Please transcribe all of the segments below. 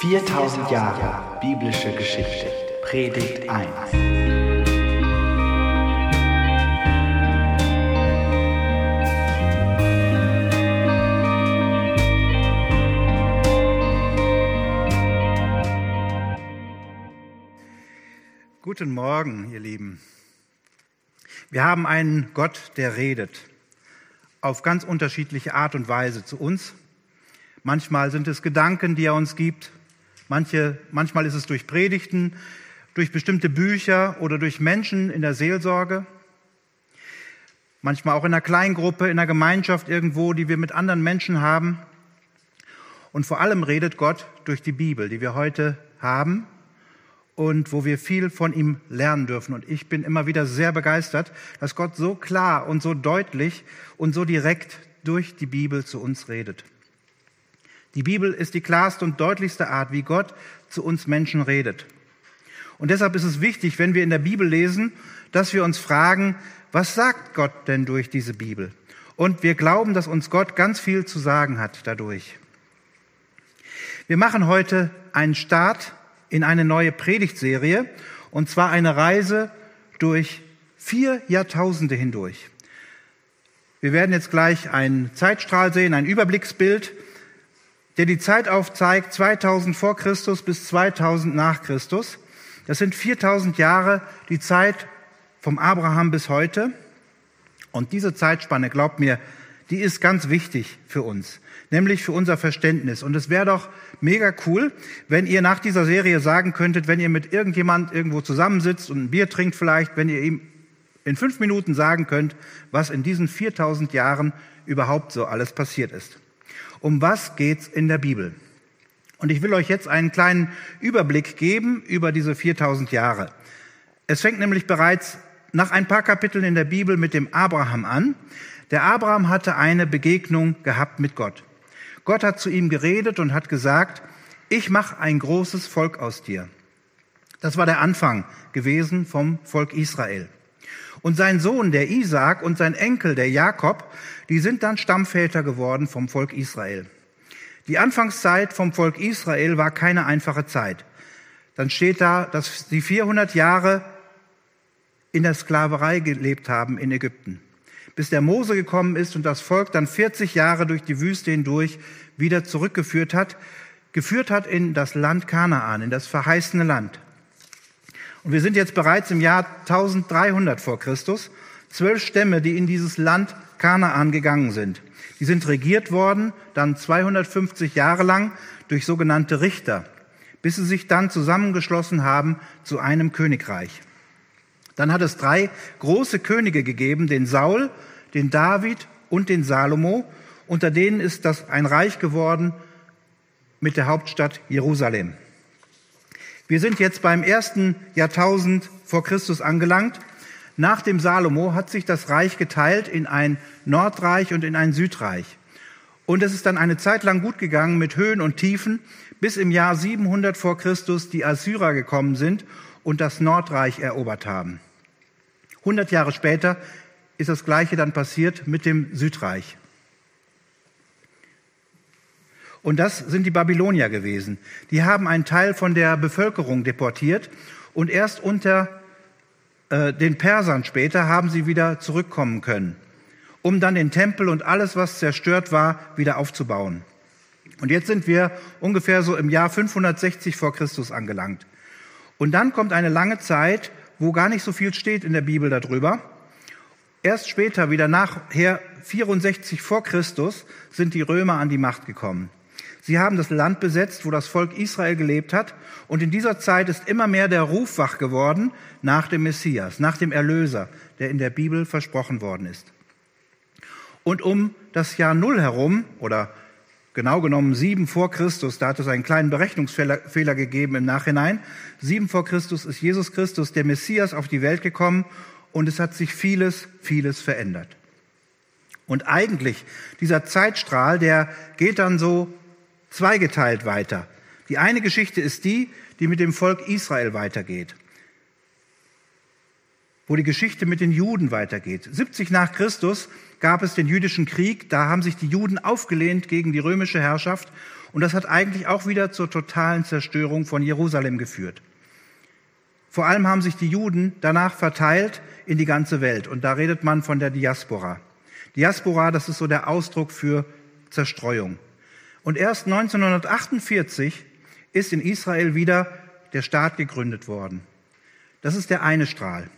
4000 Jahre biblische Geschichte. Predigt 1. Guten Morgen, ihr Lieben. Wir haben einen Gott, der redet auf ganz unterschiedliche Art und Weise zu uns. Manchmal sind es Gedanken, die er uns gibt. Manche, manchmal ist es durch Predigten, durch bestimmte Bücher oder durch Menschen in der Seelsorge. Manchmal auch in einer Kleingruppe, in einer Gemeinschaft irgendwo, die wir mit anderen Menschen haben. Und vor allem redet Gott durch die Bibel, die wir heute haben und wo wir viel von ihm lernen dürfen. Und ich bin immer wieder sehr begeistert, dass Gott so klar und so deutlich und so direkt durch die Bibel zu uns redet. Die Bibel ist die klarste und deutlichste Art, wie Gott zu uns Menschen redet. Und deshalb ist es wichtig, wenn wir in der Bibel lesen, dass wir uns fragen, was sagt Gott denn durch diese Bibel? Und wir glauben, dass uns Gott ganz viel zu sagen hat dadurch. Wir machen heute einen Start in eine neue Predigtserie, und zwar eine Reise durch vier Jahrtausende hindurch. Wir werden jetzt gleich einen Zeitstrahl sehen, ein Überblicksbild, der die Zeit aufzeigt, 2000 vor Christus bis 2000 nach Christus. Das sind 4000 Jahre, die Zeit vom Abraham bis heute. Und diese Zeitspanne, glaubt mir, die ist ganz wichtig für uns, nämlich für unser Verständnis. Und es wäre doch mega cool, wenn ihr nach dieser Serie sagen könntet, wenn ihr mit irgendjemand irgendwo zusammensitzt und ein Bier trinkt vielleicht, wenn ihr ihm in fünf Minuten sagen könnt, was in diesen 4000 Jahren überhaupt so alles passiert ist. Um was geht's in der Bibel? Und ich will euch jetzt einen kleinen Überblick geben über diese 4000 Jahre. Es fängt nämlich bereits nach ein paar Kapiteln in der Bibel mit dem Abraham an. Der Abraham hatte eine Begegnung gehabt mit Gott. Gott hat zu ihm geredet und hat gesagt, ich mache ein großes Volk aus dir. Das war der Anfang gewesen vom Volk Israel. Und sein Sohn, der Isaak, und sein Enkel, der Jakob, die sind dann Stammväter geworden vom Volk Israel. Die Anfangszeit vom Volk Israel war keine einfache Zeit. Dann steht da, dass sie 400 Jahre in der Sklaverei gelebt haben in Ägypten bis der Mose gekommen ist und das Volk dann 40 Jahre durch die Wüste hindurch wieder zurückgeführt hat, geführt hat in das Land Kanaan, in das verheißene Land. Und wir sind jetzt bereits im Jahr 1300 vor Christus, zwölf Stämme, die in dieses Land Kanaan gegangen sind. Die sind regiert worden, dann 250 Jahre lang durch sogenannte Richter, bis sie sich dann zusammengeschlossen haben zu einem Königreich. Dann hat es drei große Könige gegeben, den Saul, den David und den Salomo. Unter denen ist das ein Reich geworden mit der Hauptstadt Jerusalem. Wir sind jetzt beim ersten Jahrtausend vor Christus angelangt. Nach dem Salomo hat sich das Reich geteilt in ein Nordreich und in ein Südreich. Und es ist dann eine Zeit lang gut gegangen mit Höhen und Tiefen, bis im Jahr 700 vor Christus die Assyrer gekommen sind und das Nordreich erobert haben. 100 Jahre später ist das Gleiche dann passiert mit dem Südreich. Und das sind die Babylonier gewesen. Die haben einen Teil von der Bevölkerung deportiert und erst unter äh, den Persern später haben sie wieder zurückkommen können, um dann den Tempel und alles, was zerstört war, wieder aufzubauen. Und jetzt sind wir ungefähr so im Jahr 560 vor Christus angelangt. Und dann kommt eine lange Zeit, wo gar nicht so viel steht in der Bibel darüber. Erst später, wieder nachher 64 vor Christus, sind die Römer an die Macht gekommen. Sie haben das Land besetzt, wo das Volk Israel gelebt hat. Und in dieser Zeit ist immer mehr der Ruf wach geworden nach dem Messias, nach dem Erlöser, der in der Bibel versprochen worden ist. Und um das Jahr Null herum, oder genau genommen sieben vor Christus, da hat es einen kleinen Berechnungsfehler gegeben im Nachhinein. Sieben vor Christus ist Jesus Christus, der Messias, auf die Welt gekommen und es hat sich vieles, vieles verändert. Und eigentlich, dieser Zeitstrahl, der geht dann so zweigeteilt weiter. Die eine Geschichte ist die, die mit dem Volk Israel weitergeht wo die Geschichte mit den Juden weitergeht. 70 nach Christus gab es den jüdischen Krieg, da haben sich die Juden aufgelehnt gegen die römische Herrschaft Und das hat eigentlich auch wieder zur totalen Zerstörung von Jerusalem geführt. Vor allem haben sich die Juden danach verteilt in die ganze Welt. Und da redet man von der Diaspora. Diaspora, das ist so der Ausdruck für Zerstreuung. Und erst 1948 ist in Israel wieder der Staat gegründet worden. Das ist der eine Strahl.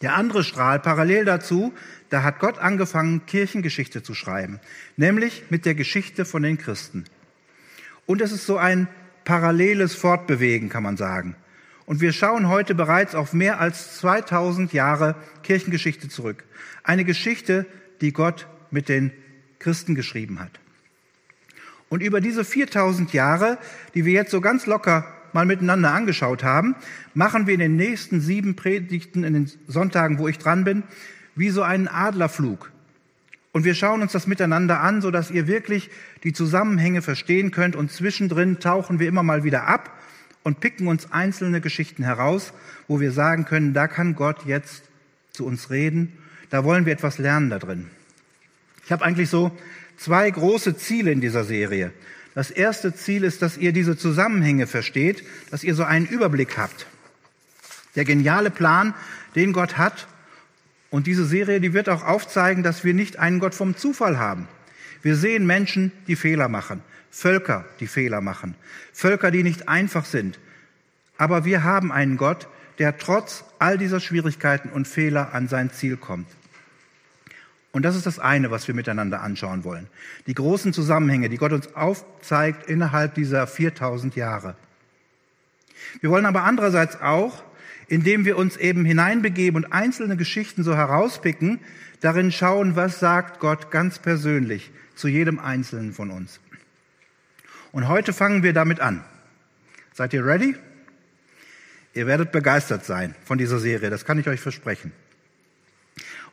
Der andere Strahl, parallel dazu, da hat Gott angefangen, Kirchengeschichte zu schreiben, nämlich mit der Geschichte von den Christen. Und es ist so ein paralleles Fortbewegen, kann man sagen. Und wir schauen heute bereits auf mehr als 2000 Jahre Kirchengeschichte zurück. Eine Geschichte, die Gott mit den Christen geschrieben hat. Und über diese 4000 Jahre, die wir jetzt so ganz locker mal miteinander angeschaut haben, machen wir in den nächsten sieben Predigten, in den Sonntagen, wo ich dran bin, wie so einen Adlerflug. Und wir schauen uns das miteinander an, so dass ihr wirklich die Zusammenhänge verstehen könnt. Und zwischendrin tauchen wir immer mal wieder ab und picken uns einzelne Geschichten heraus, wo wir sagen können, da kann Gott jetzt zu uns reden. Da wollen wir etwas lernen da drin. Ich habe eigentlich so zwei große Ziele in dieser Serie. Das erste Ziel ist, dass ihr diese Zusammenhänge versteht, dass ihr so einen Überblick habt. Der geniale Plan, den Gott hat. Und diese Serie, die wird auch aufzeigen, dass wir nicht einen Gott vom Zufall haben. Wir sehen Menschen, die Fehler machen, Völker, die Fehler machen, Völker, die nicht einfach sind. Aber wir haben einen Gott, der trotz all dieser Schwierigkeiten und Fehler an sein Ziel kommt. Und das ist das eine, was wir miteinander anschauen wollen. Die großen Zusammenhänge, die Gott uns aufzeigt innerhalb dieser 4000 Jahre. Wir wollen aber andererseits auch, indem wir uns eben hineinbegeben und einzelne Geschichten so herauspicken, darin schauen, was sagt Gott ganz persönlich zu jedem Einzelnen von uns. Und heute fangen wir damit an. Seid ihr ready? Ihr werdet begeistert sein von dieser Serie, das kann ich euch versprechen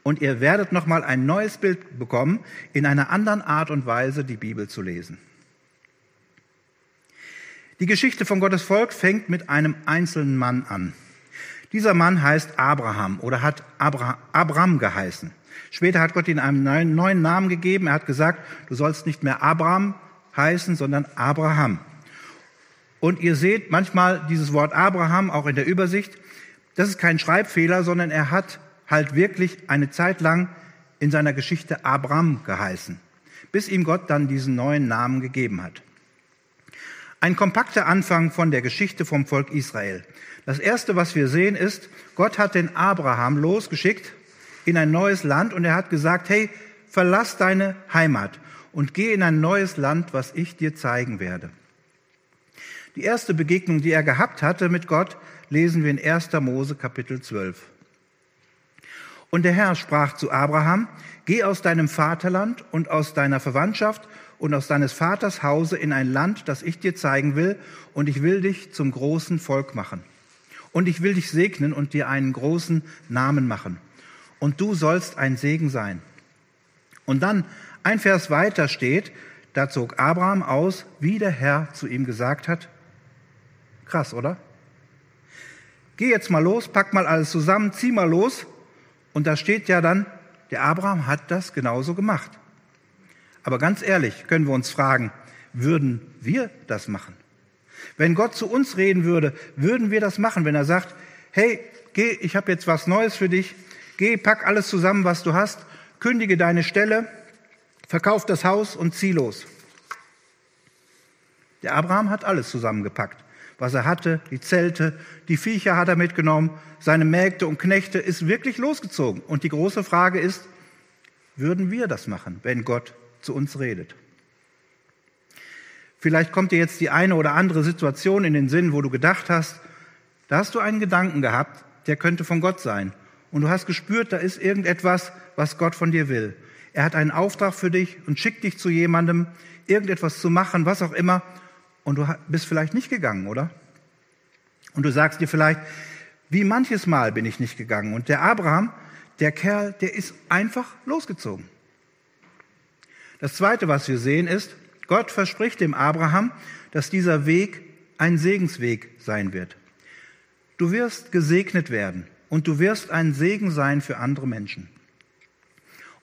und ihr werdet nochmal ein neues Bild bekommen, in einer anderen Art und Weise die Bibel zu lesen. Die Geschichte von Gottes Volk fängt mit einem einzelnen Mann an. Dieser Mann heißt Abraham oder hat Abra Abram geheißen. Später hat Gott ihm einen neuen Namen gegeben. Er hat gesagt, du sollst nicht mehr Abraham heißen, sondern Abraham. Und ihr seht manchmal dieses Wort Abraham auch in der Übersicht. Das ist kein Schreibfehler, sondern er hat halt wirklich eine Zeit lang in seiner Geschichte Abraham geheißen, bis ihm Gott dann diesen neuen Namen gegeben hat. Ein kompakter Anfang von der Geschichte vom Volk Israel. Das erste, was wir sehen, ist, Gott hat den Abraham losgeschickt in ein neues Land und er hat gesagt, hey, verlass deine Heimat und geh in ein neues Land, was ich dir zeigen werde. Die erste Begegnung, die er gehabt hatte mit Gott, lesen wir in 1. Mose Kapitel 12. Und der Herr sprach zu Abraham, geh aus deinem Vaterland und aus deiner Verwandtschaft und aus deines Vaters Hause in ein Land, das ich dir zeigen will, und ich will dich zum großen Volk machen. Und ich will dich segnen und dir einen großen Namen machen. Und du sollst ein Segen sein. Und dann, ein Vers weiter steht, da zog Abraham aus, wie der Herr zu ihm gesagt hat. Krass, oder? Geh jetzt mal los, pack mal alles zusammen, zieh mal los und da steht ja dann, der Abraham hat das genauso gemacht. Aber ganz ehrlich können wir uns fragen, würden wir das machen? Wenn Gott zu uns reden würde, würden wir das machen, wenn er sagt, hey, geh, ich habe jetzt was Neues für dich, geh, pack alles zusammen, was du hast, kündige deine Stelle, verkauf das Haus und zieh los. Der Abraham hat alles zusammengepackt was er hatte, die Zelte, die Viecher hat er mitgenommen, seine Mägde und Knechte, ist wirklich losgezogen. Und die große Frage ist, würden wir das machen, wenn Gott zu uns redet? Vielleicht kommt dir jetzt die eine oder andere Situation in den Sinn, wo du gedacht hast, da hast du einen Gedanken gehabt, der könnte von Gott sein. Und du hast gespürt, da ist irgendetwas, was Gott von dir will. Er hat einen Auftrag für dich und schickt dich zu jemandem, irgendetwas zu machen, was auch immer. Und du bist vielleicht nicht gegangen, oder? Und du sagst dir vielleicht, wie manches Mal bin ich nicht gegangen. Und der Abraham, der Kerl, der ist einfach losgezogen. Das Zweite, was wir sehen, ist, Gott verspricht dem Abraham, dass dieser Weg ein Segensweg sein wird. Du wirst gesegnet werden und du wirst ein Segen sein für andere Menschen.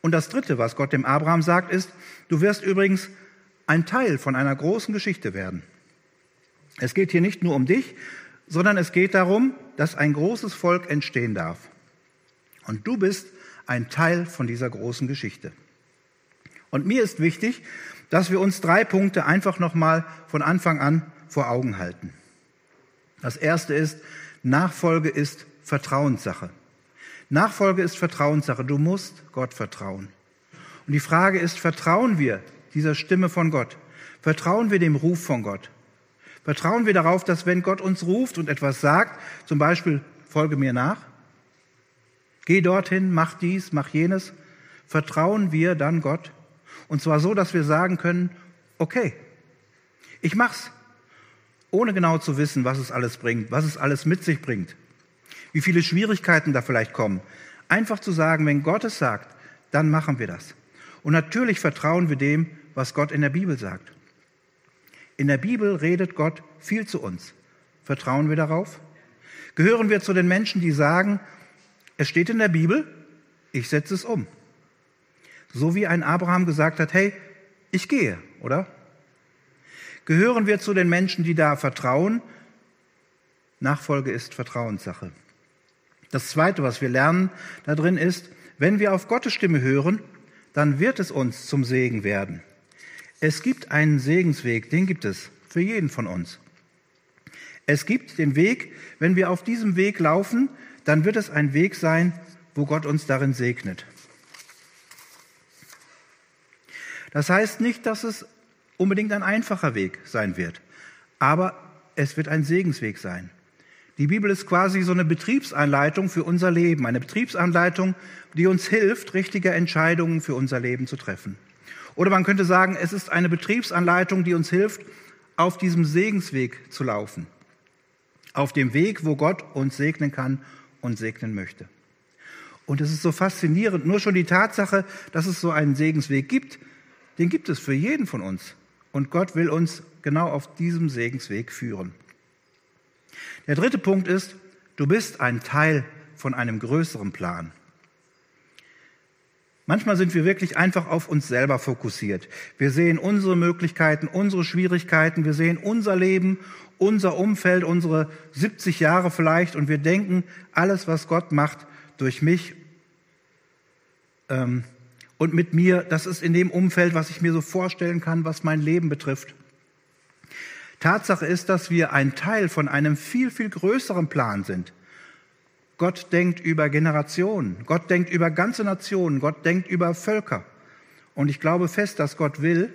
Und das Dritte, was Gott dem Abraham sagt, ist, du wirst übrigens ein Teil von einer großen Geschichte werden. Es geht hier nicht nur um dich, sondern es geht darum, dass ein großes Volk entstehen darf. Und du bist ein Teil von dieser großen Geschichte. Und mir ist wichtig, dass wir uns drei Punkte einfach nochmal von Anfang an vor Augen halten. Das erste ist, Nachfolge ist Vertrauenssache. Nachfolge ist Vertrauenssache. Du musst Gott vertrauen. Und die Frage ist, vertrauen wir dieser Stimme von Gott? Vertrauen wir dem Ruf von Gott? Vertrauen wir darauf, dass wenn Gott uns ruft und etwas sagt, zum Beispiel, folge mir nach, geh dorthin, mach dies, mach jenes, vertrauen wir dann Gott? Und zwar so, dass wir sagen können, okay, ich mach's, ohne genau zu wissen, was es alles bringt, was es alles mit sich bringt, wie viele Schwierigkeiten da vielleicht kommen. Einfach zu sagen, wenn Gott es sagt, dann machen wir das. Und natürlich vertrauen wir dem, was Gott in der Bibel sagt. In der Bibel redet Gott viel zu uns. Vertrauen wir darauf? Gehören wir zu den Menschen, die sagen, es steht in der Bibel, ich setze es um. So wie ein Abraham gesagt hat, hey, ich gehe, oder? Gehören wir zu den Menschen, die da vertrauen? Nachfolge ist Vertrauenssache. Das Zweite, was wir lernen da drin ist, wenn wir auf Gottes Stimme hören, dann wird es uns zum Segen werden. Es gibt einen Segensweg, den gibt es für jeden von uns. Es gibt den Weg, wenn wir auf diesem Weg laufen, dann wird es ein Weg sein, wo Gott uns darin segnet. Das heißt nicht, dass es unbedingt ein einfacher Weg sein wird, aber es wird ein Segensweg sein. Die Bibel ist quasi so eine Betriebsanleitung für unser Leben, eine Betriebsanleitung, die uns hilft, richtige Entscheidungen für unser Leben zu treffen. Oder man könnte sagen, es ist eine Betriebsanleitung, die uns hilft, auf diesem Segensweg zu laufen. Auf dem Weg, wo Gott uns segnen kann und segnen möchte. Und es ist so faszinierend, nur schon die Tatsache, dass es so einen Segensweg gibt, den gibt es für jeden von uns. Und Gott will uns genau auf diesem Segensweg führen. Der dritte Punkt ist, du bist ein Teil von einem größeren Plan. Manchmal sind wir wirklich einfach auf uns selber fokussiert. Wir sehen unsere Möglichkeiten, unsere Schwierigkeiten, wir sehen unser Leben, unser Umfeld, unsere 70 Jahre vielleicht und wir denken, alles, was Gott macht durch mich ähm, und mit mir, das ist in dem Umfeld, was ich mir so vorstellen kann, was mein Leben betrifft. Tatsache ist, dass wir ein Teil von einem viel, viel größeren Plan sind. Gott denkt über Generationen, Gott denkt über ganze Nationen, Gott denkt über Völker. Und ich glaube fest, dass Gott will,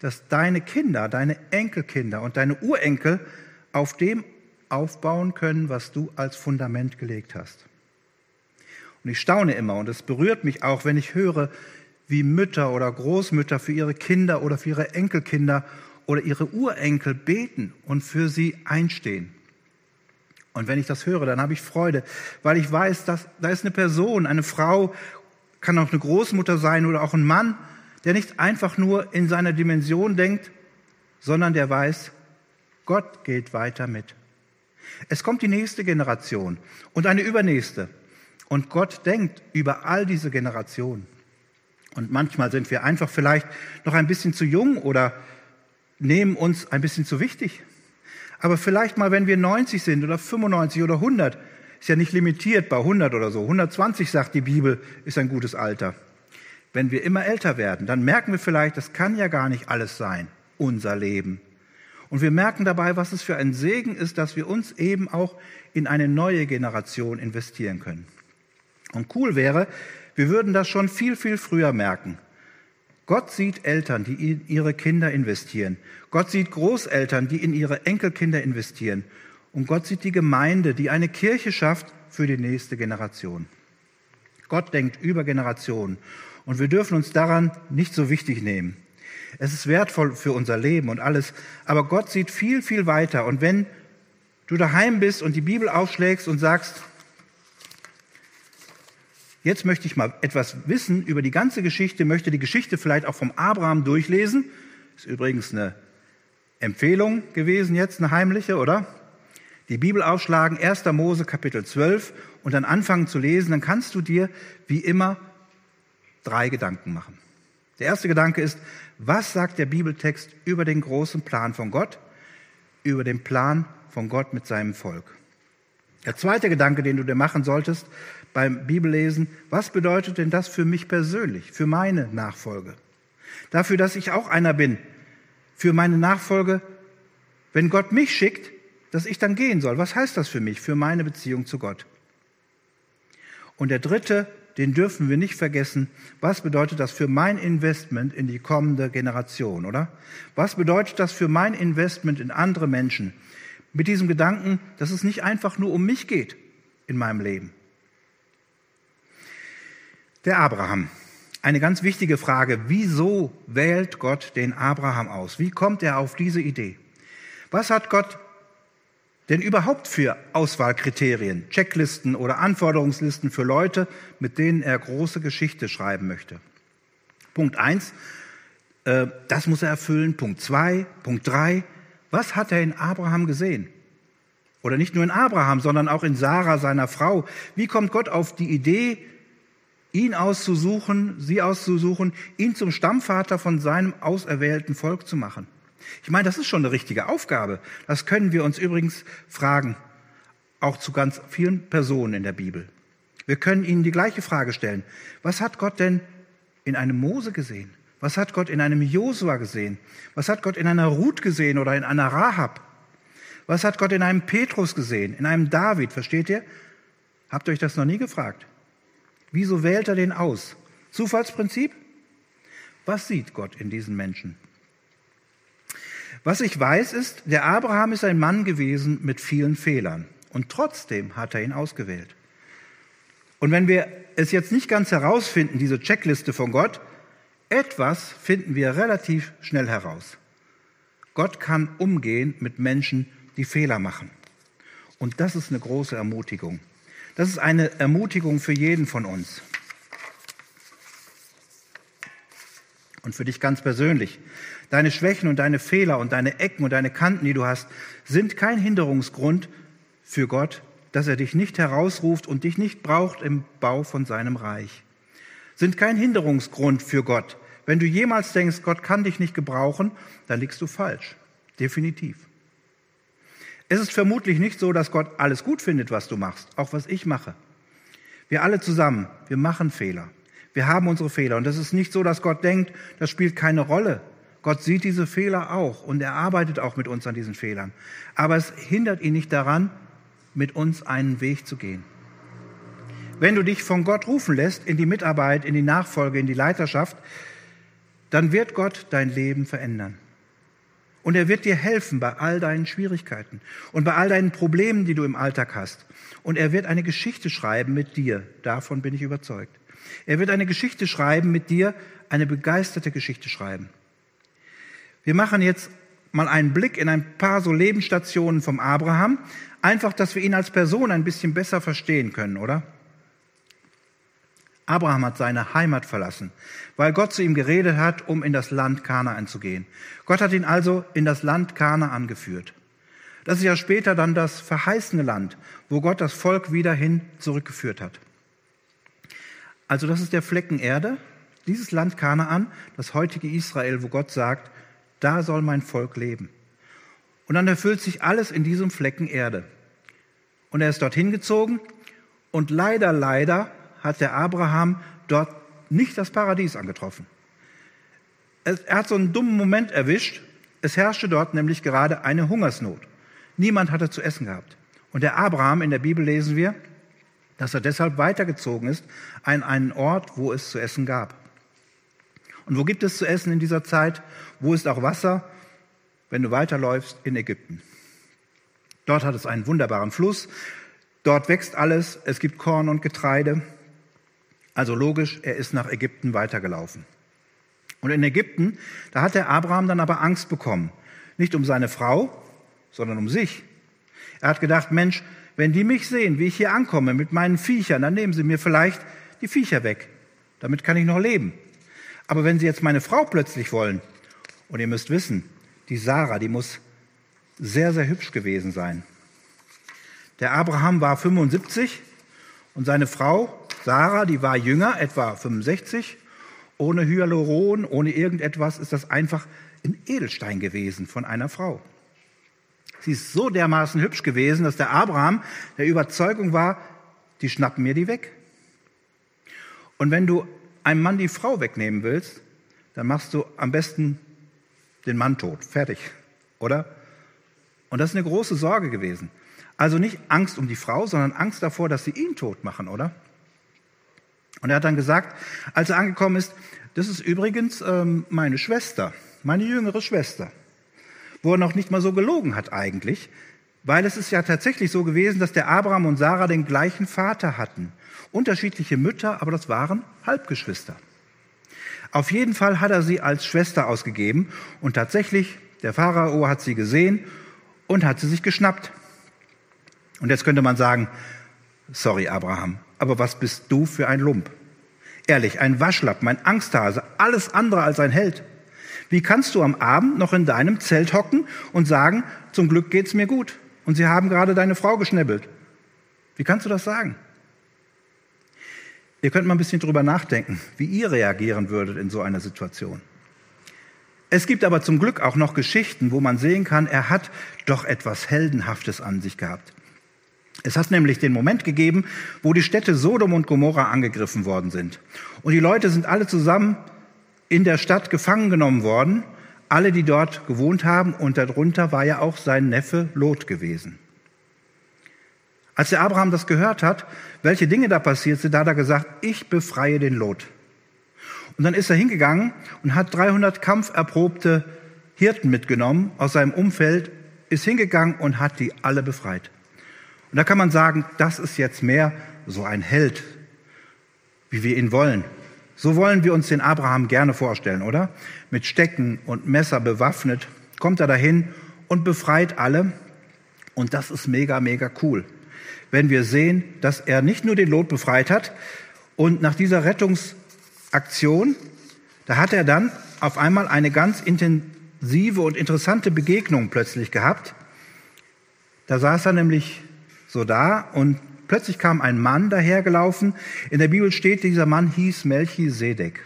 dass deine Kinder, deine Enkelkinder und deine Urenkel auf dem aufbauen können, was du als Fundament gelegt hast. Und ich staune immer und es berührt mich auch, wenn ich höre, wie Mütter oder Großmütter für ihre Kinder oder für ihre Enkelkinder oder ihre Urenkel beten und für sie einstehen. Und wenn ich das höre, dann habe ich Freude, weil ich weiß, dass da ist eine Person, eine Frau, kann auch eine Großmutter sein oder auch ein Mann, der nicht einfach nur in seiner Dimension denkt, sondern der weiß, Gott geht weiter mit. Es kommt die nächste Generation und eine übernächste. Und Gott denkt über all diese Generationen. Und manchmal sind wir einfach vielleicht noch ein bisschen zu jung oder nehmen uns ein bisschen zu wichtig. Aber vielleicht mal, wenn wir 90 sind oder 95 oder 100, ist ja nicht limitiert bei 100 oder so. 120 sagt die Bibel, ist ein gutes Alter. Wenn wir immer älter werden, dann merken wir vielleicht, das kann ja gar nicht alles sein, unser Leben. Und wir merken dabei, was es für ein Segen ist, dass wir uns eben auch in eine neue Generation investieren können. Und cool wäre, wir würden das schon viel, viel früher merken. Gott sieht Eltern, die in ihre Kinder investieren. Gott sieht Großeltern, die in ihre Enkelkinder investieren. Und Gott sieht die Gemeinde, die eine Kirche schafft für die nächste Generation. Gott denkt über Generationen. Und wir dürfen uns daran nicht so wichtig nehmen. Es ist wertvoll für unser Leben und alles. Aber Gott sieht viel, viel weiter. Und wenn du daheim bist und die Bibel aufschlägst und sagst, Jetzt möchte ich mal etwas wissen über die ganze Geschichte, möchte die Geschichte vielleicht auch vom Abraham durchlesen. Ist übrigens eine Empfehlung gewesen jetzt, eine heimliche, oder? Die Bibel aufschlagen, 1. Mose Kapitel 12 und dann anfangen zu lesen, dann kannst du dir wie immer drei Gedanken machen. Der erste Gedanke ist, was sagt der Bibeltext über den großen Plan von Gott, über den Plan von Gott mit seinem Volk? Der zweite Gedanke, den du dir machen solltest beim Bibellesen, was bedeutet denn das für mich persönlich, für meine Nachfolge? Dafür, dass ich auch einer bin, für meine Nachfolge, wenn Gott mich schickt, dass ich dann gehen soll. Was heißt das für mich, für meine Beziehung zu Gott? Und der dritte den dürfen wir nicht vergessen. Was bedeutet das für mein Investment in die kommende Generation, oder? Was bedeutet das für mein Investment in andere Menschen? Mit diesem Gedanken, dass es nicht einfach nur um mich geht in meinem Leben. Der Abraham. Eine ganz wichtige Frage. Wieso wählt Gott den Abraham aus? Wie kommt er auf diese Idee? Was hat Gott denn überhaupt für Auswahlkriterien, Checklisten oder Anforderungslisten für Leute, mit denen er große Geschichte schreiben möchte? Punkt eins, äh, das muss er erfüllen. Punkt zwei, Punkt drei, was hat er in Abraham gesehen? Oder nicht nur in Abraham, sondern auch in Sarah, seiner Frau. Wie kommt Gott auf die Idee, ihn auszusuchen, sie auszusuchen, ihn zum Stammvater von seinem auserwählten Volk zu machen? Ich meine, das ist schon eine richtige Aufgabe. Das können wir uns übrigens fragen, auch zu ganz vielen Personen in der Bibel. Wir können ihnen die gleiche Frage stellen. Was hat Gott denn in einem Mose gesehen? Was hat Gott in einem Josua gesehen? Was hat Gott in einer Ruth gesehen oder in einer Rahab? Was hat Gott in einem Petrus gesehen, in einem David? Versteht ihr? Habt ihr euch das noch nie gefragt? Wieso wählt er den aus? Zufallsprinzip? Was sieht Gott in diesen Menschen? Was ich weiß ist, der Abraham ist ein Mann gewesen mit vielen Fehlern. Und trotzdem hat er ihn ausgewählt. Und wenn wir es jetzt nicht ganz herausfinden, diese Checkliste von Gott, etwas finden wir relativ schnell heraus. Gott kann umgehen mit Menschen, die Fehler machen. Und das ist eine große Ermutigung. Das ist eine Ermutigung für jeden von uns. Und für dich ganz persönlich. Deine Schwächen und deine Fehler und deine Ecken und deine Kanten, die du hast, sind kein Hinderungsgrund für Gott, dass er dich nicht herausruft und dich nicht braucht im Bau von seinem Reich. Sind kein Hinderungsgrund für Gott. Wenn du jemals denkst, Gott kann dich nicht gebrauchen, dann liegst du falsch. Definitiv. Es ist vermutlich nicht so, dass Gott alles gut findet, was du machst, auch was ich mache. Wir alle zusammen, wir machen Fehler. Wir haben unsere Fehler. Und das ist nicht so, dass Gott denkt, das spielt keine Rolle. Gott sieht diese Fehler auch und er arbeitet auch mit uns an diesen Fehlern. Aber es hindert ihn nicht daran, mit uns einen Weg zu gehen. Wenn du dich von Gott rufen lässt in die Mitarbeit, in die Nachfolge, in die Leiterschaft, dann wird Gott dein Leben verändern. Und er wird dir helfen bei all deinen Schwierigkeiten und bei all deinen Problemen, die du im Alltag hast. Und er wird eine Geschichte schreiben mit dir. Davon bin ich überzeugt. Er wird eine Geschichte schreiben mit dir, eine begeisterte Geschichte schreiben. Wir machen jetzt mal einen Blick in ein paar so Lebensstationen vom Abraham, einfach, dass wir ihn als Person ein bisschen besser verstehen können, oder? Abraham hat seine Heimat verlassen, weil Gott zu ihm geredet hat, um in das Land Kanaan zu gehen. Gott hat ihn also in das Land Kanaan geführt. Das ist ja später dann das verheißene Land, wo Gott das Volk wieder hin zurückgeführt hat. Also das ist der Flecken Erde, dieses Land Kanaan, das heutige Israel, wo Gott sagt, da soll mein Volk leben. Und dann erfüllt sich alles in diesem Flecken Erde. Und er ist dorthin gezogen und leider, leider hat der Abraham dort nicht das Paradies angetroffen. Er hat so einen dummen Moment erwischt. Es herrschte dort nämlich gerade eine Hungersnot. Niemand hatte zu essen gehabt. Und der Abraham, in der Bibel lesen wir, dass er deshalb weitergezogen ist an einen Ort, wo es zu essen gab. Und wo gibt es zu essen in dieser Zeit? Wo ist auch Wasser? Wenn du weiterläufst, in Ägypten. Dort hat es einen wunderbaren Fluss. Dort wächst alles. Es gibt Korn und Getreide. Also logisch, er ist nach Ägypten weitergelaufen. Und in Ägypten, da hat der Abraham dann aber Angst bekommen. Nicht um seine Frau, sondern um sich. Er hat gedacht, Mensch, wenn die mich sehen, wie ich hier ankomme mit meinen Viechern, dann nehmen sie mir vielleicht die Viecher weg. Damit kann ich noch leben. Aber wenn Sie jetzt meine Frau plötzlich wollen, und ihr müsst wissen, die Sarah, die muss sehr, sehr hübsch gewesen sein. Der Abraham war 75 und seine Frau Sarah, die war jünger, etwa 65. Ohne Hyaluron, ohne irgendetwas ist das einfach ein Edelstein gewesen von einer Frau. Sie ist so dermaßen hübsch gewesen, dass der Abraham der Überzeugung war, die schnappen mir die weg. Und wenn du einem Mann die Frau wegnehmen willst, dann machst du am besten den Mann tot. Fertig. Oder? Und das ist eine große Sorge gewesen. Also nicht Angst um die Frau, sondern Angst davor, dass sie ihn tot machen, oder? Und er hat dann gesagt, als er angekommen ist, das ist übrigens ähm, meine Schwester, meine jüngere Schwester, wo er noch nicht mal so gelogen hat eigentlich, weil es ist ja tatsächlich so gewesen, dass der Abraham und Sarah den gleichen Vater hatten. Unterschiedliche Mütter, aber das waren Halbgeschwister. Auf jeden Fall hat er sie als Schwester ausgegeben und tatsächlich, der Pharao hat sie gesehen und hat sie sich geschnappt. Und jetzt könnte man sagen, sorry Abraham, aber was bist du für ein Lump? Ehrlich, ein Waschlappen, ein Angsthase, alles andere als ein Held. Wie kannst du am Abend noch in deinem Zelt hocken und sagen, zum Glück geht's mir gut und sie haben gerade deine Frau geschnäppelt? Wie kannst du das sagen? Ihr könnt mal ein bisschen drüber nachdenken, wie ihr reagieren würdet in so einer Situation. Es gibt aber zum Glück auch noch Geschichten, wo man sehen kann, er hat doch etwas Heldenhaftes an sich gehabt. Es hat nämlich den Moment gegeben, wo die Städte Sodom und Gomorra angegriffen worden sind. Und die Leute sind alle zusammen in der Stadt gefangen genommen worden, alle, die dort gewohnt haben, und darunter war ja auch sein Neffe Lot gewesen. Als der Abraham das gehört hat, welche Dinge da passiert sind, da hat er gesagt, ich befreie den Lot. Und dann ist er hingegangen und hat 300 kampferprobte Hirten mitgenommen aus seinem Umfeld, ist hingegangen und hat die alle befreit. Und da kann man sagen, das ist jetzt mehr so ein Held, wie wir ihn wollen. So wollen wir uns den Abraham gerne vorstellen, oder? Mit Stecken und Messer bewaffnet kommt er dahin und befreit alle. Und das ist mega, mega cool wenn wir sehen, dass er nicht nur den Lot befreit hat und nach dieser Rettungsaktion, da hat er dann auf einmal eine ganz intensive und interessante Begegnung plötzlich gehabt. Da saß er nämlich so da und plötzlich kam ein Mann dahergelaufen. In der Bibel steht, dieser Mann hieß Melchisedek.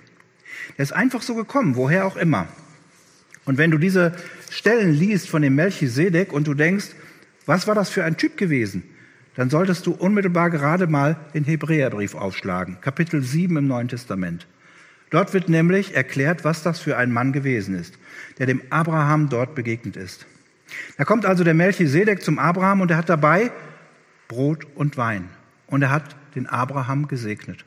Der ist einfach so gekommen, woher auch immer. Und wenn du diese Stellen liest von dem Melchisedek und du denkst, was war das für ein Typ gewesen? dann solltest du unmittelbar gerade mal den Hebräerbrief aufschlagen, Kapitel 7 im Neuen Testament. Dort wird nämlich erklärt, was das für ein Mann gewesen ist, der dem Abraham dort begegnet ist. Da kommt also der Melchisedek zum Abraham und er hat dabei Brot und Wein. Und er hat den Abraham gesegnet.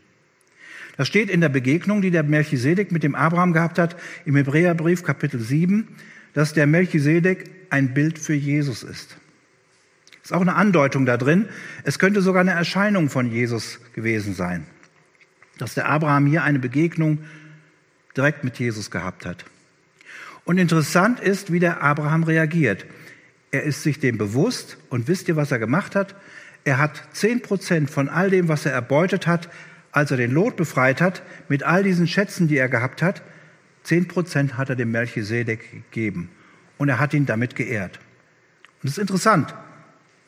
Das steht in der Begegnung, die der Melchisedek mit dem Abraham gehabt hat, im Hebräerbrief Kapitel 7, dass der Melchisedek ein Bild für Jesus ist. Ist auch eine Andeutung da drin. Es könnte sogar eine Erscheinung von Jesus gewesen sein, dass der Abraham hier eine Begegnung direkt mit Jesus gehabt hat. Und interessant ist, wie der Abraham reagiert. Er ist sich dem bewusst und wisst ihr, was er gemacht hat? Er hat zehn Prozent von all dem, was er erbeutet hat, als er den Lot befreit hat, mit all diesen Schätzen, die er gehabt hat, zehn Prozent hat er dem Melchisedek gegeben. Und er hat ihn damit geehrt. Und das ist interessant.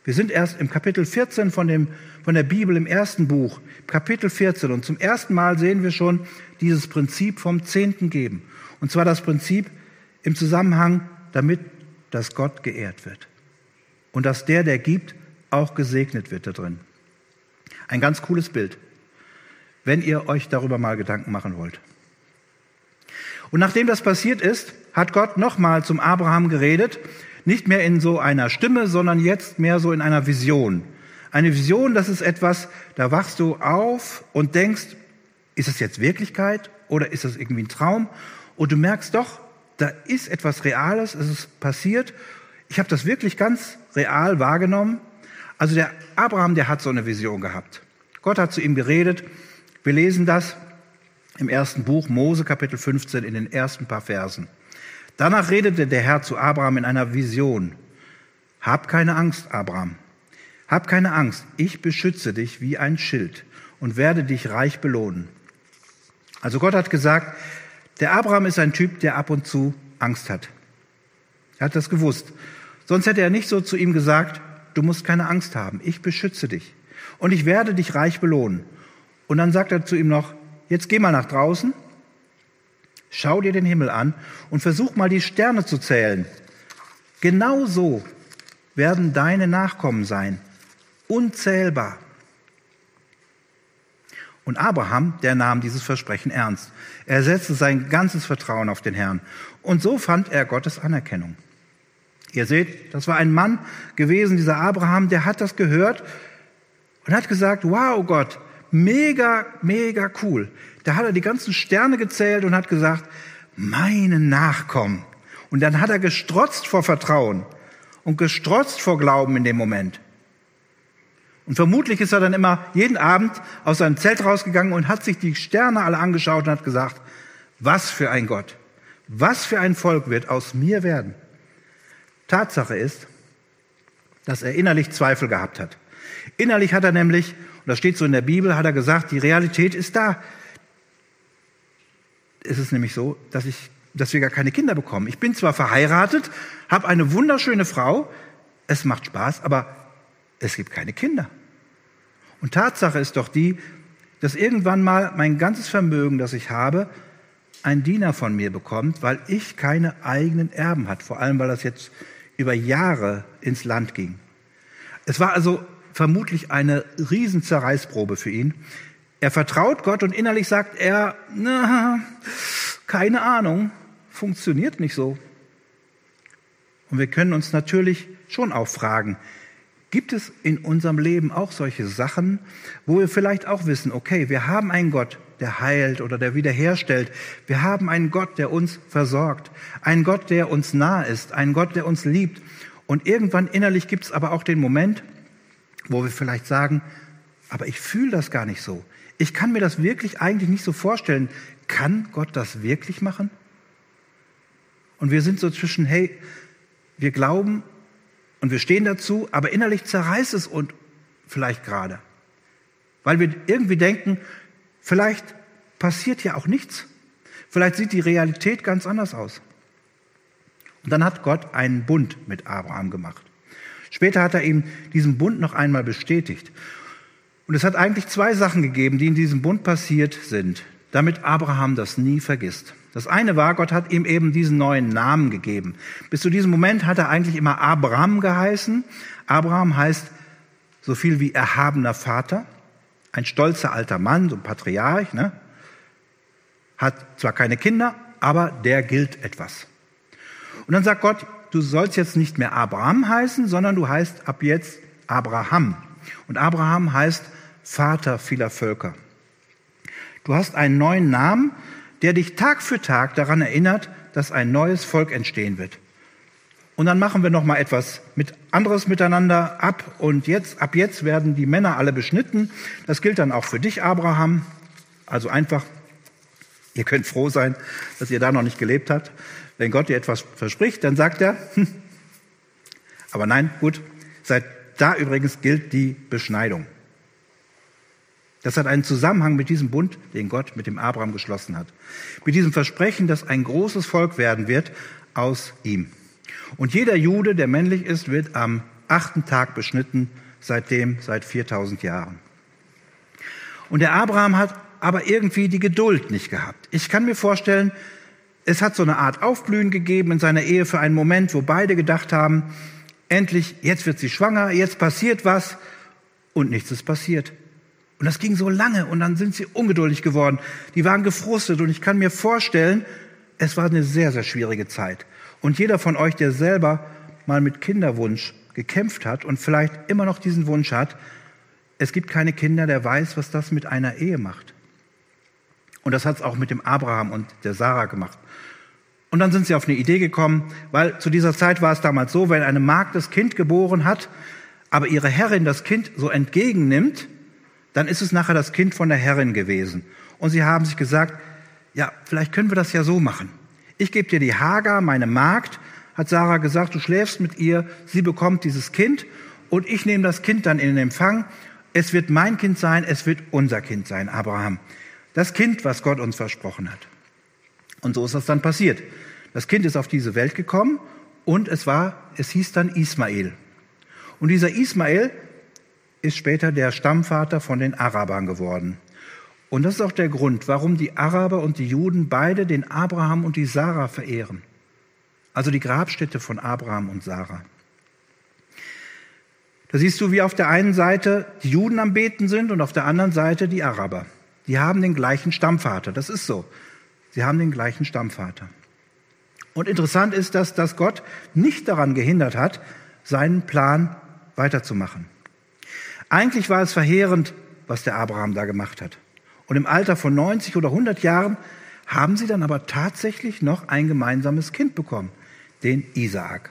Wir sind erst im Kapitel 14 von, dem, von der Bibel im ersten Buch, Kapitel 14. Und zum ersten Mal sehen wir schon dieses Prinzip vom Zehnten geben. Und zwar das Prinzip im Zusammenhang damit, dass Gott geehrt wird. Und dass der, der gibt, auch gesegnet wird da drin. Ein ganz cooles Bild, wenn ihr euch darüber mal Gedanken machen wollt. Und nachdem das passiert ist, hat Gott nochmal zum Abraham geredet nicht mehr in so einer Stimme, sondern jetzt mehr so in einer Vision. Eine Vision, das ist etwas, da wachst du auf und denkst, ist es jetzt Wirklichkeit oder ist das irgendwie ein Traum? Und du merkst doch, da ist etwas Reales, es ist passiert. Ich habe das wirklich ganz real wahrgenommen. Also der Abraham, der hat so eine Vision gehabt. Gott hat zu ihm geredet. Wir lesen das im ersten Buch Mose Kapitel 15 in den ersten paar Versen. Danach redete der Herr zu Abraham in einer Vision. Hab keine Angst, Abraham. Hab keine Angst. Ich beschütze dich wie ein Schild und werde dich reich belohnen. Also Gott hat gesagt, der Abraham ist ein Typ, der ab und zu Angst hat. Er hat das gewusst. Sonst hätte er nicht so zu ihm gesagt, du musst keine Angst haben. Ich beschütze dich und ich werde dich reich belohnen. Und dann sagt er zu ihm noch, jetzt geh mal nach draußen Schau dir den Himmel an und versuch mal die Sterne zu zählen. Genau so werden deine Nachkommen sein. Unzählbar. Und Abraham, der nahm dieses Versprechen ernst. Er setzte sein ganzes Vertrauen auf den Herrn. Und so fand er Gottes Anerkennung. Ihr seht, das war ein Mann gewesen, dieser Abraham, der hat das gehört und hat gesagt, wow Gott, mega, mega cool. Da hat er die ganzen Sterne gezählt und hat gesagt, meine Nachkommen. Und dann hat er gestrotzt vor Vertrauen und gestrotzt vor Glauben in dem Moment. Und vermutlich ist er dann immer jeden Abend aus seinem Zelt rausgegangen und hat sich die Sterne alle angeschaut und hat gesagt, was für ein Gott, was für ein Volk wird aus mir werden. Tatsache ist, dass er innerlich Zweifel gehabt hat. Innerlich hat er nämlich, und das steht so in der Bibel, hat er gesagt, die Realität ist da. Es ist nämlich so, dass, ich, dass wir gar keine Kinder bekommen. Ich bin zwar verheiratet, habe eine wunderschöne Frau, es macht Spaß, aber es gibt keine Kinder. Und Tatsache ist doch die, dass irgendwann mal mein ganzes Vermögen, das ich habe, ein Diener von mir bekommt, weil ich keine eigenen Erben hat. Vor allem, weil das jetzt über Jahre ins Land ging. Es war also vermutlich eine Riesenzerreißprobe für ihn. Er vertraut Gott und innerlich sagt er, na, keine Ahnung, funktioniert nicht so. Und wir können uns natürlich schon auch fragen, Gibt es in unserem Leben auch solche Sachen, wo wir vielleicht auch wissen, okay, wir haben einen Gott, der heilt oder der wiederherstellt. Wir haben einen Gott, der uns versorgt. Einen Gott, der uns nahe ist. Einen Gott, der uns liebt. Und irgendwann innerlich gibt es aber auch den Moment, wo wir vielleicht sagen, aber ich fühle das gar nicht so. Ich kann mir das wirklich eigentlich nicht so vorstellen. Kann Gott das wirklich machen? Und wir sind so zwischen, hey, wir glauben, und wir stehen dazu, aber innerlich zerreißt es uns vielleicht gerade. Weil wir irgendwie denken, vielleicht passiert ja auch nichts. Vielleicht sieht die Realität ganz anders aus. Und dann hat Gott einen Bund mit Abraham gemacht. Später hat er ihm diesen Bund noch einmal bestätigt. Und es hat eigentlich zwei Sachen gegeben, die in diesem Bund passiert sind, damit Abraham das nie vergisst. Das eine war, Gott hat ihm eben diesen neuen Namen gegeben. Bis zu diesem Moment hat er eigentlich immer Abraham geheißen. Abraham heißt so viel wie erhabener Vater, ein stolzer alter Mann, so ein Patriarch, ne? hat zwar keine Kinder, aber der gilt etwas. Und dann sagt Gott, du sollst jetzt nicht mehr Abraham heißen, sondern du heißt ab jetzt Abraham. Und Abraham heißt Vater vieler Völker. Du hast einen neuen Namen der dich Tag für Tag daran erinnert, dass ein neues Volk entstehen wird. Und dann machen wir noch mal etwas mit anderes miteinander ab und jetzt ab jetzt werden die Männer alle beschnitten. Das gilt dann auch für dich Abraham. Also einfach ihr könnt froh sein, dass ihr da noch nicht gelebt habt. Wenn Gott dir etwas verspricht, dann sagt er hm. aber nein, gut, seit da übrigens gilt die Beschneidung. Das hat einen Zusammenhang mit diesem Bund, den Gott mit dem Abraham geschlossen hat. Mit diesem Versprechen, dass ein großes Volk werden wird aus ihm. Und jeder Jude, der männlich ist, wird am achten Tag beschnitten, seitdem seit 4000 Jahren. Und der Abraham hat aber irgendwie die Geduld nicht gehabt. Ich kann mir vorstellen, es hat so eine Art Aufblühen gegeben in seiner Ehe für einen Moment, wo beide gedacht haben, endlich, jetzt wird sie schwanger, jetzt passiert was und nichts ist passiert. Und das ging so lange und dann sind sie ungeduldig geworden. Die waren gefrustet und ich kann mir vorstellen, es war eine sehr, sehr schwierige Zeit. Und jeder von euch, der selber mal mit Kinderwunsch gekämpft hat und vielleicht immer noch diesen Wunsch hat, es gibt keine Kinder, der weiß, was das mit einer Ehe macht. Und das hat es auch mit dem Abraham und der Sarah gemacht. Und dann sind sie auf eine Idee gekommen, weil zu dieser Zeit war es damals so, wenn eine Magd das Kind geboren hat, aber ihre Herrin das Kind so entgegennimmt, dann ist es nachher das Kind von der Herrin gewesen. Und sie haben sich gesagt, ja, vielleicht können wir das ja so machen. Ich gebe dir die Hagar, meine Magd, hat Sarah gesagt, du schläfst mit ihr, sie bekommt dieses Kind und ich nehme das Kind dann in den Empfang. Es wird mein Kind sein, es wird unser Kind sein, Abraham. Das Kind, was Gott uns versprochen hat. Und so ist das dann passiert. Das Kind ist auf diese Welt gekommen und es war, es hieß dann Ismael. Und dieser Ismael ist später der Stammvater von den Arabern geworden. Und das ist auch der Grund, warum die Araber und die Juden beide den Abraham und die Sarah verehren. Also die Grabstätte von Abraham und Sarah. Da siehst du, wie auf der einen Seite die Juden am Beten sind und auf der anderen Seite die Araber. Die haben den gleichen Stammvater. Das ist so. Sie haben den gleichen Stammvater. Und interessant ist, dass das Gott nicht daran gehindert hat, seinen Plan weiterzumachen. Eigentlich war es verheerend, was der Abraham da gemacht hat. Und im Alter von 90 oder 100 Jahren haben sie dann aber tatsächlich noch ein gemeinsames Kind bekommen, den Isaak.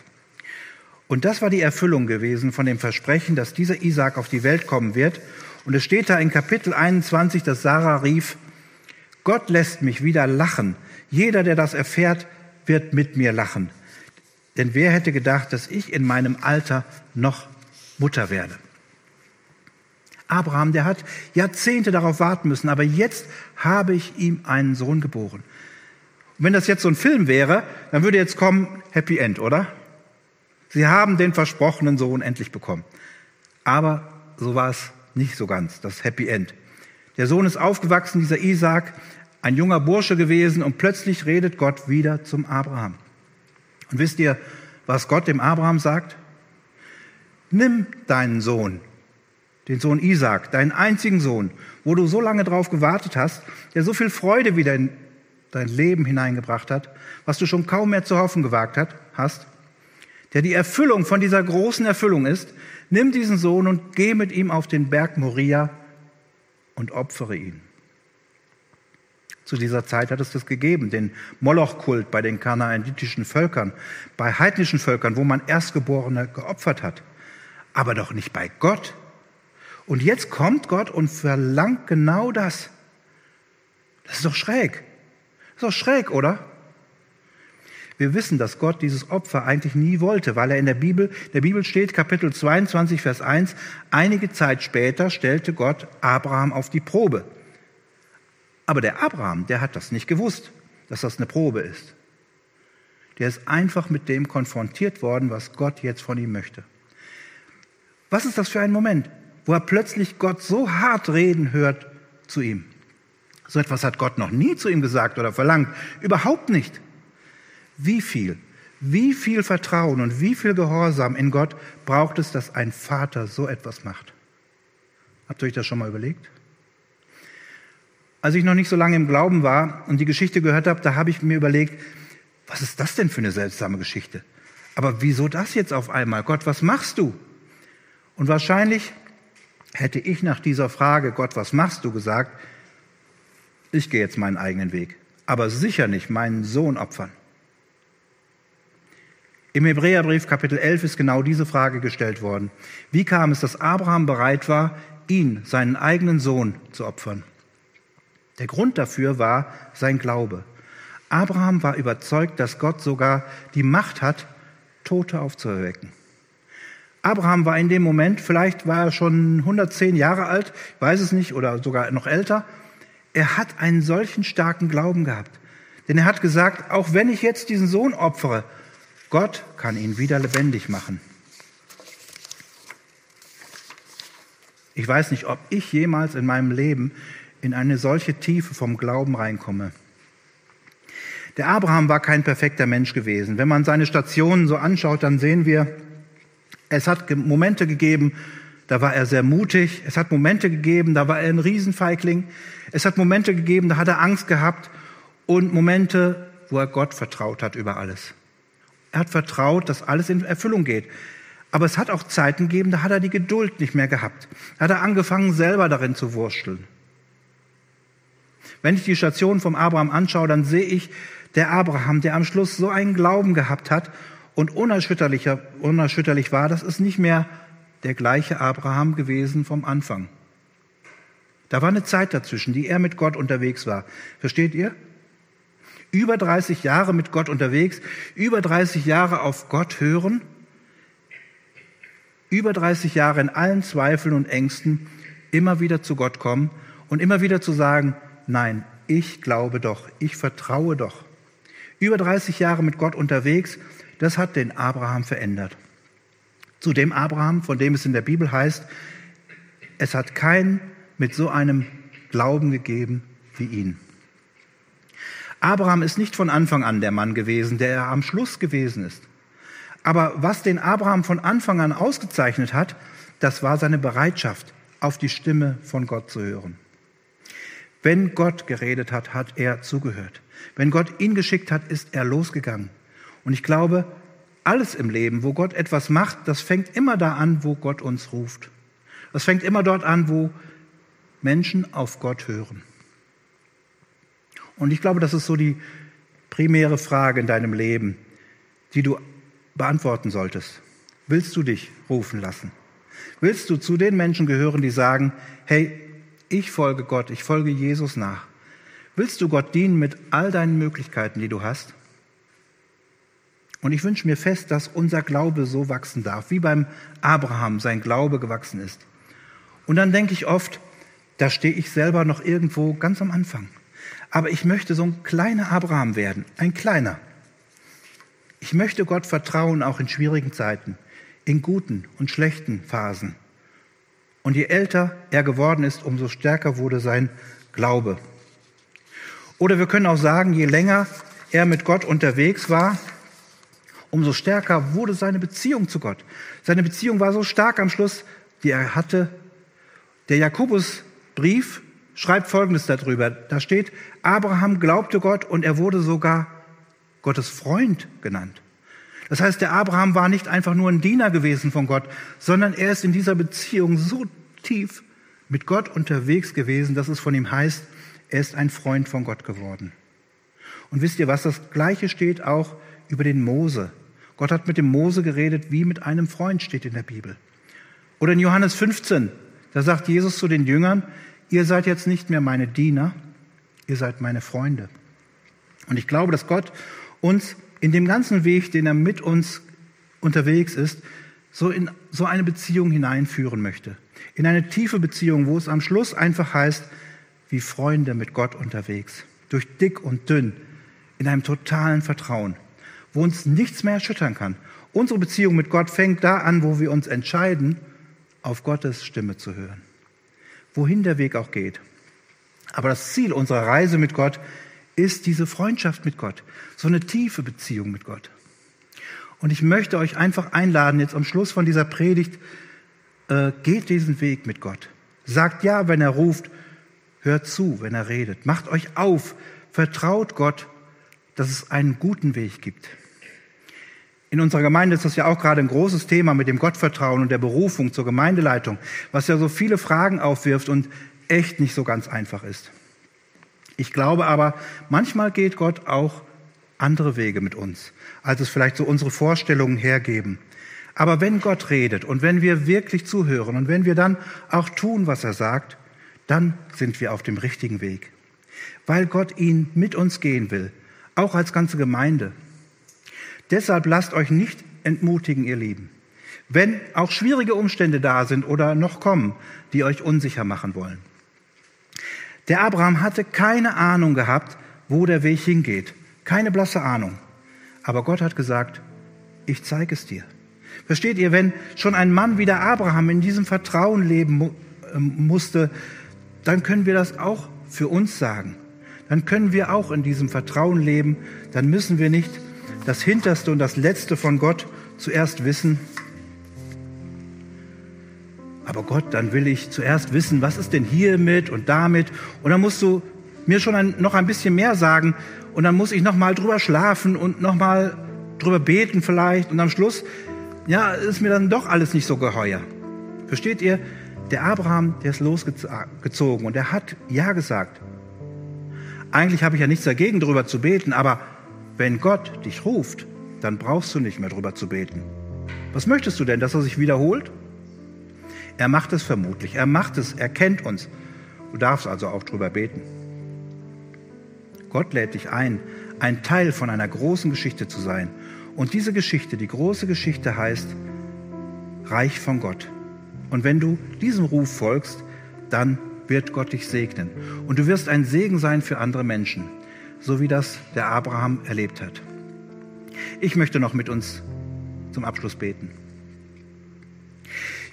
Und das war die Erfüllung gewesen von dem Versprechen, dass dieser Isaak auf die Welt kommen wird. Und es steht da in Kapitel 21, dass Sarah rief, Gott lässt mich wieder lachen. Jeder, der das erfährt, wird mit mir lachen. Denn wer hätte gedacht, dass ich in meinem Alter noch Mutter werde? Abraham, der hat Jahrzehnte darauf warten müssen, aber jetzt habe ich ihm einen Sohn geboren. Und wenn das jetzt so ein Film wäre, dann würde jetzt kommen Happy End, oder? Sie haben den versprochenen Sohn endlich bekommen. Aber so war es nicht so ganz, das Happy End. Der Sohn ist aufgewachsen, dieser Isaac, ein junger Bursche gewesen und plötzlich redet Gott wieder zum Abraham. Und wisst ihr, was Gott dem Abraham sagt? Nimm deinen Sohn, den Sohn Isaac, deinen einzigen Sohn, wo du so lange drauf gewartet hast, der so viel Freude wieder in dein Leben hineingebracht hat, was du schon kaum mehr zu hoffen gewagt hat, hast, der die Erfüllung von dieser großen Erfüllung ist, nimm diesen Sohn und geh mit ihm auf den Berg Moria und opfere ihn. Zu dieser Zeit hat es das gegeben, den Moloch-Kult bei den kanaanitischen Völkern, bei heidnischen Völkern, wo man Erstgeborene geopfert hat. Aber doch nicht bei Gott. Und jetzt kommt Gott und verlangt genau das. Das ist doch schräg. Das ist doch schräg, oder? Wir wissen, dass Gott dieses Opfer eigentlich nie wollte, weil er in der Bibel, der Bibel steht, Kapitel 22, Vers 1, einige Zeit später stellte Gott Abraham auf die Probe. Aber der Abraham, der hat das nicht gewusst, dass das eine Probe ist. Der ist einfach mit dem konfrontiert worden, was Gott jetzt von ihm möchte. Was ist das für ein Moment, wo er plötzlich Gott so hart reden hört zu ihm? So etwas hat Gott noch nie zu ihm gesagt oder verlangt. Überhaupt nicht. Wie viel, wie viel Vertrauen und wie viel Gehorsam in Gott braucht es, dass ein Vater so etwas macht? Habt ihr euch das schon mal überlegt? Als ich noch nicht so lange im Glauben war und die Geschichte gehört habe, da habe ich mir überlegt, was ist das denn für eine seltsame Geschichte? Aber wieso das jetzt auf einmal? Gott, was machst du? Und wahrscheinlich hätte ich nach dieser Frage, Gott, was machst du, gesagt, ich gehe jetzt meinen eigenen Weg, aber sicher nicht meinen Sohn opfern. Im Hebräerbrief Kapitel 11 ist genau diese Frage gestellt worden. Wie kam es, dass Abraham bereit war, ihn, seinen eigenen Sohn, zu opfern? Der Grund dafür war sein Glaube. Abraham war überzeugt, dass Gott sogar die Macht hat, Tote aufzuerwecken. Abraham war in dem Moment, vielleicht war er schon 110 Jahre alt, weiß es nicht, oder sogar noch älter. Er hat einen solchen starken Glauben gehabt. Denn er hat gesagt, auch wenn ich jetzt diesen Sohn opfere, Gott kann ihn wieder lebendig machen. Ich weiß nicht, ob ich jemals in meinem Leben in eine solche Tiefe vom Glauben reinkomme. Der Abraham war kein perfekter Mensch gewesen. Wenn man seine Stationen so anschaut, dann sehen wir, es hat Momente gegeben, da war er sehr mutig. Es hat Momente gegeben, da war er ein Riesenfeigling. Es hat Momente gegeben, da hat er Angst gehabt. Und Momente, wo er Gott vertraut hat über alles. Er hat vertraut, dass alles in Erfüllung geht. Aber es hat auch Zeiten gegeben, da hat er die Geduld nicht mehr gehabt. Da hat er angefangen, selber darin zu wursteln. Wenn ich die Station vom Abraham anschaue, dann sehe ich der Abraham, der am Schluss so einen Glauben gehabt hat und unerschütterlich war, das ist nicht mehr der gleiche Abraham gewesen vom Anfang. Da war eine Zeit dazwischen, die er mit Gott unterwegs war. Versteht ihr? Über 30 Jahre mit Gott unterwegs, über 30 Jahre auf Gott hören, über 30 Jahre in allen Zweifeln und Ängsten immer wieder zu Gott kommen und immer wieder zu sagen, Nein, ich glaube doch, ich vertraue doch. Über 30 Jahre mit Gott unterwegs, das hat den Abraham verändert. Zu dem Abraham, von dem es in der Bibel heißt, es hat kein mit so einem Glauben gegeben wie ihn. Abraham ist nicht von Anfang an der Mann gewesen, der er am Schluss gewesen ist. Aber was den Abraham von Anfang an ausgezeichnet hat, das war seine Bereitschaft, auf die Stimme von Gott zu hören. Wenn Gott geredet hat, hat er zugehört. Wenn Gott ihn geschickt hat, ist er losgegangen. Und ich glaube, alles im Leben, wo Gott etwas macht, das fängt immer da an, wo Gott uns ruft. Das fängt immer dort an, wo Menschen auf Gott hören. Und ich glaube, das ist so die primäre Frage in deinem Leben, die du beantworten solltest. Willst du dich rufen lassen? Willst du zu den Menschen gehören, die sagen, hey, ich folge Gott, ich folge Jesus nach? Willst du Gott dienen mit all deinen Möglichkeiten, die du hast? Und ich wünsche mir fest, dass unser Glaube so wachsen darf, wie beim Abraham sein Glaube gewachsen ist. Und dann denke ich oft, da stehe ich selber noch irgendwo ganz am Anfang. Aber ich möchte so ein kleiner Abraham werden, ein kleiner. Ich möchte Gott vertrauen, auch in schwierigen Zeiten, in guten und schlechten Phasen. Und je älter er geworden ist, umso stärker wurde sein Glaube. Oder wir können auch sagen, je länger er mit Gott unterwegs war, umso stärker wurde seine Beziehung zu Gott. Seine Beziehung war so stark am Schluss, die er hatte. Der Jakobusbrief schreibt Folgendes darüber. Da steht, Abraham glaubte Gott und er wurde sogar Gottes Freund genannt. Das heißt, der Abraham war nicht einfach nur ein Diener gewesen von Gott, sondern er ist in dieser Beziehung so tief mit Gott unterwegs gewesen, dass es von ihm heißt, er ist ein Freund von Gott geworden. Und wisst ihr was, das Gleiche steht auch über den Mose. Gott hat mit dem Mose geredet, wie mit einem Freund steht in der Bibel. Oder in Johannes 15, da sagt Jesus zu den Jüngern, ihr seid jetzt nicht mehr meine Diener, ihr seid meine Freunde. Und ich glaube, dass Gott uns in dem ganzen Weg, den er mit uns unterwegs ist, so in so eine Beziehung hineinführen möchte. In eine tiefe Beziehung, wo es am Schluss einfach heißt, wie Freunde mit Gott unterwegs. Durch dick und dünn. In einem totalen Vertrauen. Wo uns nichts mehr erschüttern kann. Unsere Beziehung mit Gott fängt da an, wo wir uns entscheiden, auf Gottes Stimme zu hören. Wohin der Weg auch geht. Aber das Ziel unserer Reise mit Gott ist diese Freundschaft mit Gott, so eine tiefe Beziehung mit Gott. Und ich möchte euch einfach einladen, jetzt am Schluss von dieser Predigt, äh, geht diesen Weg mit Gott. Sagt ja, wenn er ruft, hört zu, wenn er redet. Macht euch auf, vertraut Gott, dass es einen guten Weg gibt. In unserer Gemeinde ist das ja auch gerade ein großes Thema mit dem Gottvertrauen und der Berufung zur Gemeindeleitung, was ja so viele Fragen aufwirft und echt nicht so ganz einfach ist. Ich glaube aber, manchmal geht Gott auch andere Wege mit uns, als es vielleicht so unsere Vorstellungen hergeben. Aber wenn Gott redet und wenn wir wirklich zuhören und wenn wir dann auch tun, was er sagt, dann sind wir auf dem richtigen Weg. Weil Gott ihn mit uns gehen will, auch als ganze Gemeinde. Deshalb lasst euch nicht entmutigen, ihr Lieben. Wenn auch schwierige Umstände da sind oder noch kommen, die euch unsicher machen wollen. Der Abraham hatte keine Ahnung gehabt, wo der Weg hingeht. Keine blasse Ahnung. Aber Gott hat gesagt, ich zeige es dir. Versteht ihr, wenn schon ein Mann wie der Abraham in diesem Vertrauen leben ähm, musste, dann können wir das auch für uns sagen. Dann können wir auch in diesem Vertrauen leben. Dann müssen wir nicht das Hinterste und das Letzte von Gott zuerst wissen, aber Gott, dann will ich zuerst wissen, was ist denn hiermit und damit? Und dann musst du mir schon ein, noch ein bisschen mehr sagen. Und dann muss ich noch mal drüber schlafen und noch mal drüber beten vielleicht. Und am Schluss, ja, ist mir dann doch alles nicht so geheuer. Versteht ihr? Der Abraham, der ist losgezogen und er hat Ja gesagt. Eigentlich habe ich ja nichts dagegen, drüber zu beten, aber wenn Gott dich ruft, dann brauchst du nicht mehr drüber zu beten. Was möchtest du denn, dass er sich wiederholt? Er macht es vermutlich. Er macht es, er kennt uns. Du darfst also auch drüber beten. Gott lädt dich ein, ein Teil von einer großen Geschichte zu sein. Und diese Geschichte, die große Geschichte heißt Reich von Gott. Und wenn du diesem Ruf folgst, dann wird Gott dich segnen. Und du wirst ein Segen sein für andere Menschen, so wie das der Abraham erlebt hat. Ich möchte noch mit uns zum Abschluss beten.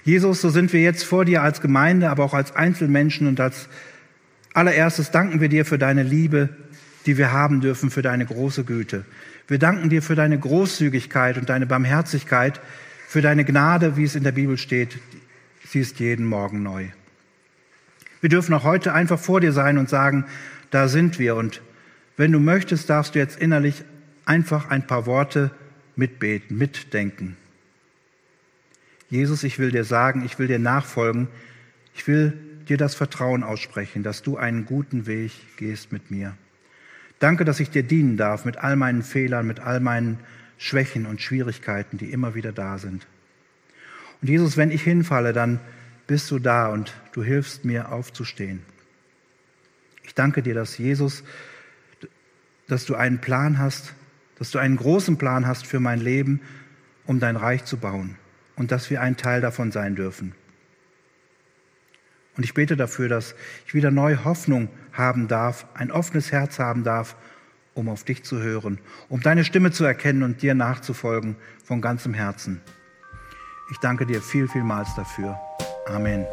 Jesus, so sind wir jetzt vor dir als Gemeinde, aber auch als Einzelmenschen und als Allererstes danken wir dir für deine Liebe, die wir haben dürfen, für deine große Güte. Wir danken dir für deine Großzügigkeit und deine Barmherzigkeit, für deine Gnade, wie es in der Bibel steht. Sie ist jeden Morgen neu. Wir dürfen auch heute einfach vor dir sein und sagen, da sind wir. Und wenn du möchtest, darfst du jetzt innerlich einfach ein paar Worte mitbeten, mitdenken. Jesus, ich will dir sagen, ich will dir nachfolgen, ich will dir das Vertrauen aussprechen, dass du einen guten Weg gehst mit mir. Danke, dass ich dir dienen darf mit all meinen Fehlern, mit all meinen Schwächen und Schwierigkeiten, die immer wieder da sind. Und Jesus, wenn ich hinfalle, dann bist du da und du hilfst mir aufzustehen. Ich danke dir, dass Jesus, dass du einen Plan hast, dass du einen großen Plan hast für mein Leben, um dein Reich zu bauen und dass wir ein Teil davon sein dürfen. Und ich bete dafür, dass ich wieder neue Hoffnung haben darf, ein offenes Herz haben darf, um auf dich zu hören, um deine Stimme zu erkennen und dir nachzufolgen von ganzem Herzen. Ich danke dir viel, vielmals dafür. Amen.